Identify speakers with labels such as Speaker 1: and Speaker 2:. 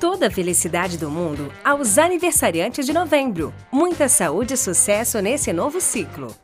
Speaker 1: Toda a felicidade do mundo aos aniversariantes de novembro. Muita saúde e sucesso nesse novo ciclo.